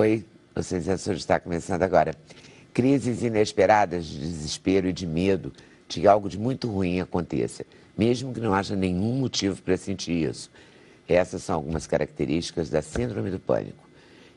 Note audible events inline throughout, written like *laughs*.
Oi, o Sensação está começando agora. Crises inesperadas de desespero e de medo de que algo de muito ruim aconteça, mesmo que não haja nenhum motivo para sentir isso. Essas são algumas características da Síndrome do Pânico.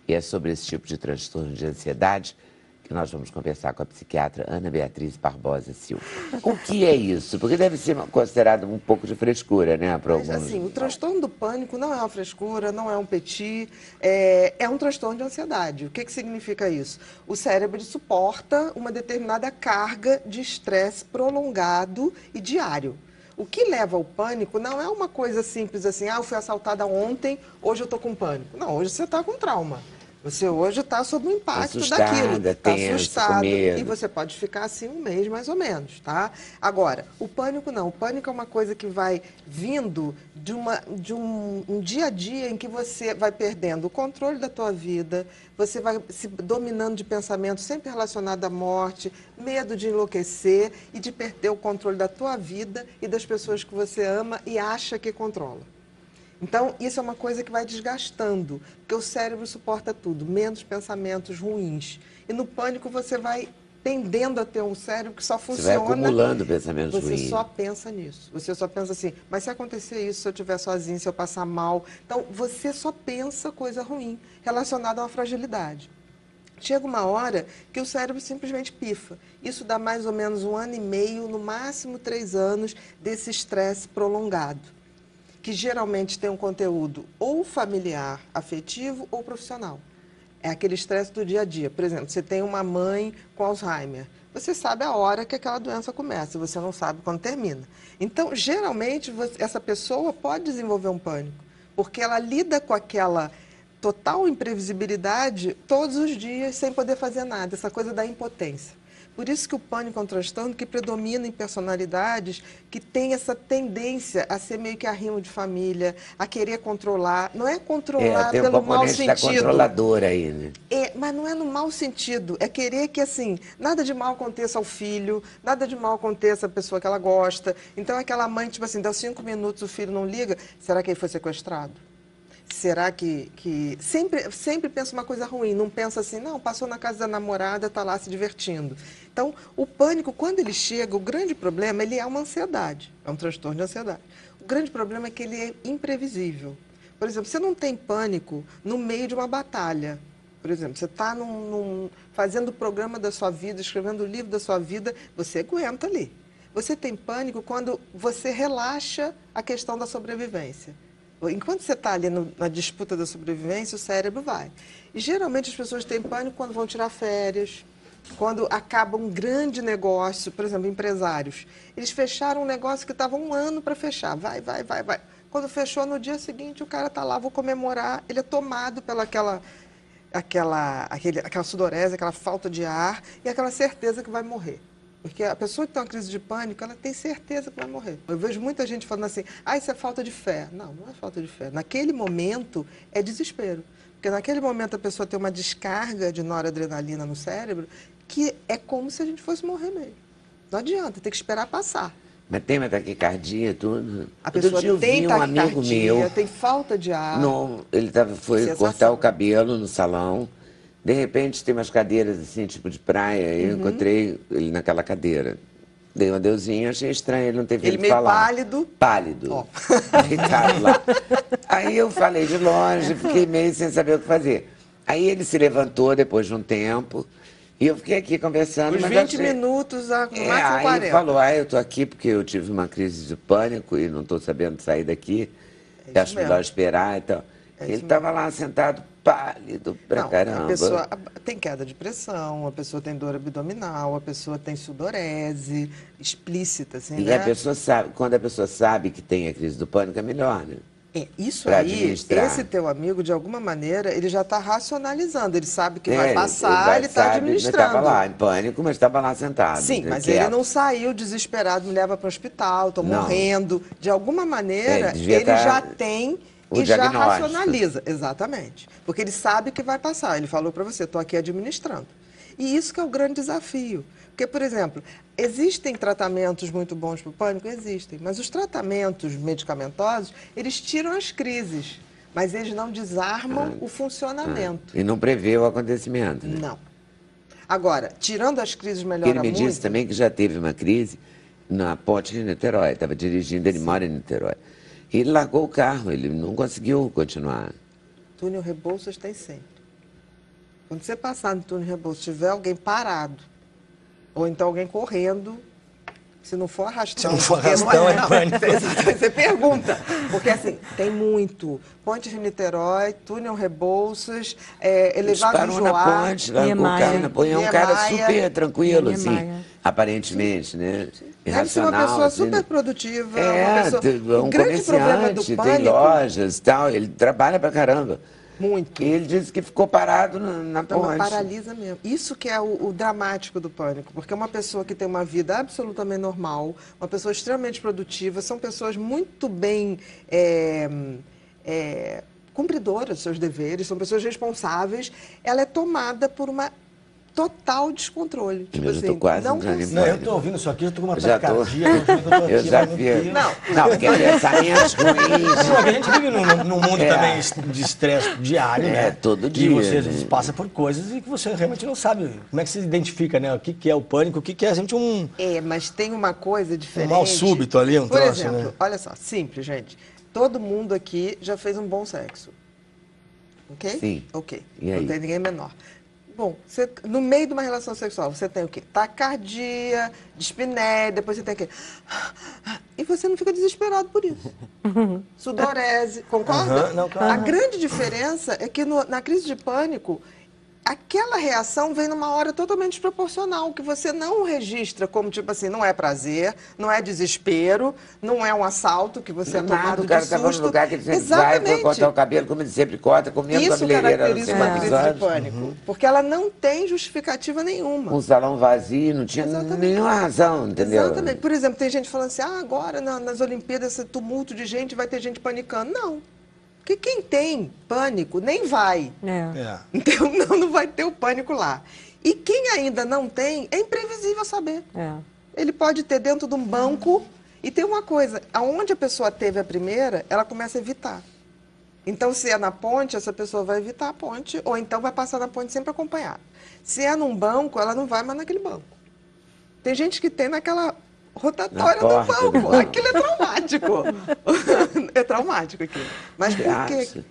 E é sobre esse tipo de transtorno de ansiedade que nós vamos conversar com a psiquiatra Ana Beatriz Barbosa Silva. O que é isso? Porque deve ser considerado um pouco de frescura, né, para alguns. Mas, assim, o transtorno do pânico não é uma frescura, não é um petit, é, é um transtorno de ansiedade. O que, que significa isso? O cérebro suporta uma determinada carga de estresse prolongado e diário. O que leva ao pânico não é uma coisa simples assim, ah, eu fui assaltada ontem, hoje eu estou com pânico. Não, hoje você está com trauma. Você hoje está sob o impacto Assustada, daquilo. Está assustado. E você pode ficar assim um mês, mais ou menos, tá? Agora, o pânico não. O pânico é uma coisa que vai vindo de, uma, de um, um dia a dia em que você vai perdendo o controle da tua vida, você vai se dominando de pensamentos sempre relacionados à morte, medo de enlouquecer e de perder o controle da tua vida e das pessoas que você ama e acha que controla. Então, isso é uma coisa que vai desgastando, porque o cérebro suporta tudo, menos pensamentos ruins. E no pânico você vai tendendo a ter um cérebro que só funciona. Você vai acumulando pensamentos você ruins. Você só pensa nisso. Você só pensa assim, mas se acontecer isso, se eu estiver sozinho, se eu passar mal. Então, você só pensa coisa ruim relacionada a uma fragilidade. Chega uma hora que o cérebro simplesmente pifa. Isso dá mais ou menos um ano e meio, no máximo três anos, desse estresse prolongado que geralmente tem um conteúdo ou familiar, afetivo ou profissional. É aquele estresse do dia a dia. Por exemplo, você tem uma mãe com Alzheimer. Você sabe a hora que aquela doença começa, você não sabe quando termina. Então, geralmente, você, essa pessoa pode desenvolver um pânico, porque ela lida com aquela total imprevisibilidade todos os dias sem poder fazer nada, essa coisa da impotência. Por isso que o pânico é um transtorno que predomina em personalidades que têm essa tendência a ser meio que arrimo de família, a querer controlar. Não é controlar é, tem pelo um mau sentido. controladora aí, né? É, mas não é no mau sentido. É querer que, assim, nada de mal aconteça ao filho, nada de mal aconteça à pessoa que ela gosta. Então, aquela mãe, tipo assim, dá cinco minutos, o filho não liga, será que ele foi sequestrado? Será que, que sempre, sempre pensa uma coisa ruim, não pensa assim, não, passou na casa da namorada, está lá se divertindo. Então, o pânico, quando ele chega, o grande problema, ele é uma ansiedade, é um transtorno de ansiedade. O grande problema é que ele é imprevisível. Por exemplo, você não tem pânico no meio de uma batalha. Por exemplo, você está fazendo o programa da sua vida, escrevendo o livro da sua vida, você aguenta ali. Você tem pânico quando você relaxa a questão da sobrevivência. Enquanto você está ali no, na disputa da sobrevivência, o cérebro vai. E geralmente as pessoas têm pânico quando vão tirar férias, quando acaba um grande negócio, por exemplo, empresários. Eles fecharam um negócio que estava um ano para fechar. Vai, vai, vai, vai. Quando fechou no dia seguinte, o cara está lá, vou comemorar. Ele é tomado pela aquela, aquela, aquele, aquela sudorese, aquela falta de ar e aquela certeza que vai morrer. Porque a pessoa que tem uma crise de pânico, ela tem certeza que vai morrer. Eu vejo muita gente falando assim, ah, isso é falta de fé. Não, não é falta de fé. Naquele momento, é desespero. Porque naquele momento a pessoa tem uma descarga de noradrenalina no cérebro que é como se a gente fosse morrer mesmo. Não adianta, tem que esperar passar. Mas tem uma taquicardia, tudo. A pessoa eu tem um amigo meu. tem falta de ar. Não, ele tava, foi cortar o cabelo no salão. De repente tem umas cadeiras assim, tipo de praia, e eu Uhum. encontrei ele naquela cadeira. Dei um adeuzinho, achei estranho, ele não teve Ele jeito de meio falar. pálido. Pálido. *laughs* Deitado lá. Aí eu falei de longe, fiquei meio sem saber o que fazer. Aí ele se levantou depois de um tempo, e eu fiquei aqui conversando. Mas 20 achei- minutos, a, no é, máximo aí 40. ele falou, ah, eu tô aqui porque eu tive uma crise de pânico e não estou sabendo sair daqui. É Acho mesmo. melhor esperar e tal. É ele estava lá sentado pálido pra Não, caramba. A pessoa tem queda de pressão, a pessoa tem dor abdominal, a pessoa tem sudorese explícita, assim, E né? a pessoa sabe, quando a pessoa sabe que tem a crise do pânico, é melhor, né? É, isso pra aí, esse teu amigo, de alguma maneira, ele já está racionalizando, ele sabe que É, vai passar, ele está administrando. Mas estava lá em pânico, mas estava lá sentado. Sim, né, mas quieto. ele não saiu desesperado, me leva para o hospital, estou morrendo. De alguma maneira, É, devia ele tá já tem o e já racionaliza. Exatamente. Porque ele sabe que vai passar. Ele falou para você, estou aqui administrando. E isso que é o grande desafio. Porque, por exemplo, existem tratamentos muito bons para o pânico? Existem. Mas os tratamentos medicamentosos, eles tiram as crises. mas eles não desarmam o funcionamento. E não prevê o acontecimento. Né? Não. Agora, tirando as crises melhora Ele me muito... disse também que já teve uma crise na ponte de Niterói. Estava dirigindo, ele mora em Niterói. E ele largou o carro, ele não conseguiu continuar. Túnel Rebouças tem sempre. Quando você passar no túnel Rebouças, tiver alguém parado, ou então alguém correndo, se não for arrastão. Se não for porque arrastão, é não, pânico. *laughs* Você, você pergunta. Porque assim, tem muito. Ponte de Niterói, túnel Rebouças, é, elevado do na Joá. ponte, o Niemeyer. na ponte. É um cara super tranquilo, assim, aparentemente, né? Deve ser uma pessoa assim, super produtiva. É, uma pessoa... tem- é o um grande problema do comerciante, pânico, tem lojas e tal, ele trabalha pra caramba. Muito. Ele disse que ficou parado na, na Então, ponte. paralisa mesmo. Isso que é o, o dramático do pânico, porque é uma pessoa que tem uma vida absolutamente normal, uma pessoa extremamente produtiva, são pessoas muito bem é, é, cumpridoras dos seus deveres, são pessoas responsáveis. Ela é tomada por uma total descontrole. Tipo Eu já tô assim, quase não consegue. Não, eu tô ouvindo isso aqui, eu tô com uma Já tô. taquicardia, eu tô, eu tô aqui, Eu já não vi. Não. Não, porque pensamentos *laughs* ruins. Não, é a gente vive num, num mundo É. também de estresse diário, É, né? todo E dia, você né? passa por coisas e que você realmente não sabe. Como é que se identifica, né? O que, que é o pânico, o que, que é gente um. É, mas tem uma coisa diferente. mal súbito ali, um Por troço, exemplo, né? olha só, simples, gente. Todo mundo aqui já fez um bom sexo. Ok? Sim. Ok. E aí? Não tem ninguém menor. Bom, você- no meio de uma relação sexual, você tem o quê? Tacardia, dispneia, depois você tem o quê? E você não fica desesperado por isso. *laughs* Sudorese, concorda? Aham, não, claro. A grande diferença é que no- na crise de pânico, aquela reação vem numa hora totalmente desproporcional, que você não registra como, tipo assim, não é prazer, não é desespero, não é um assalto que você é Nada, tomado o cara de estava susto. no lugar que ele sempre vai, Exatamente. foi cortar o cabelo, como ele sempre corta, comendo Isso cabeleireira há caracteriza uma cinco crise de pânico, porque ela não tem justificativa nenhuma. Um salão vazio, não tinha Exatamente. nenhuma razão, entendeu? Exatamente. Por exemplo, tem gente falando assim, ah, agora na- nas Olimpíadas, esse tumulto de gente, vai ter gente panicando. Não. Porque quem tem pânico nem vai. É. É. Então *laughs* não, não vai ter o pânico lá. E quem ainda não tem, é imprevisível saber. É. Ele pode ter dentro de um banco. E tem uma coisa, aonde a pessoa teve a primeira, ela começa a evitar. Então, se é na ponte, essa pessoa vai evitar a ponte, ou então vai passar na ponte sempre acompanhada. Se é num banco, ela não vai mais naquele banco. Tem gente que tem naquela rotatória do banco. banco. Aquilo é traumático. *laughs* é traumático aquilo. Mas Você por quê?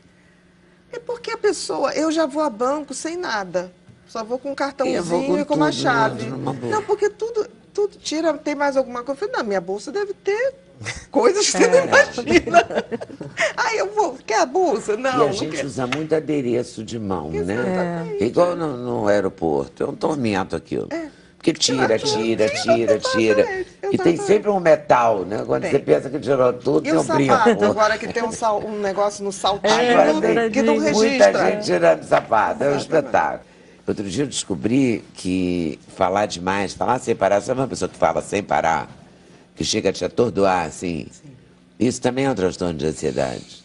É porque a pessoa, eu já vou a banco sem nada. Só vou com um cartãozinho com e com uma chave. né, boa. Não, porque tudo, tudo tira, tem mais alguma coisa. Eu falei, não, minha bolsa deve ter *laughs* coisas que você É. não imagina. *laughs* Aí eu vou, quer a bolsa? Não, E a não gente quero. usa muito adereço de mão, né? Exatamente. Igual no, no aeroporto, é um tormento aquilo. É. Porque tira, tira, tira, tira. E tem sempre um metal, né? Quando Tem. você pensa que tirou tudo, E tem um brinco. sapato, agora que tem um, sal- um negócio no saltinho, Agora tem que não muita Muita registra. gente tirando sapato, é um espetáculo. Outro dia eu descobri que falar demais, falar sem parar, sabe uma pessoa que fala sem parar, que chega a te atordoar, assim? Isso também é um transtorno de ansiedade.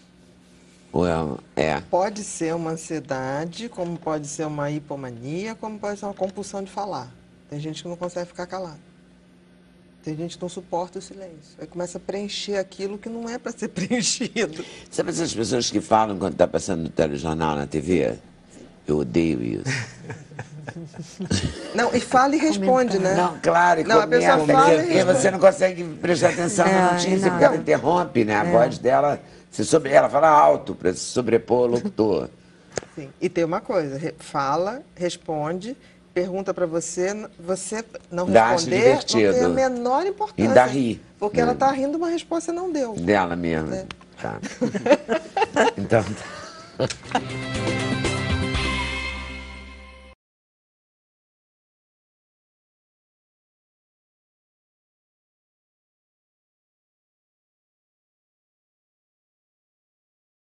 Ou é, é. Pode ser uma ansiedade, como pode ser uma hipomania, como pode ser uma compulsão de falar. Tem gente que não consegue ficar calado. Tem gente que não suporta o silêncio. Aí começa a preencher aquilo que não é para ser *laughs* preenchido. Sabe essas pessoas que falam quando está passando no telejornal, na TV? Eu odeio isso. Não, e fala e responde, né? Não, claro, e Não, a pessoa comenta, fala e porque responde. você não consegue prestar atenção É, na notícia, porque ela interrompe, né? A voz dela, se sobre, ela fala alto para se sobrepor ao locutor. Sim. E tem uma coisa, fala, responde, pergunta para você, você não responder, não tem a menor importância. Ainda ri, Porque né? ela está rindo uma resposta não deu. Dela mesmo. É. Tá. *laughs* Então. *laughs*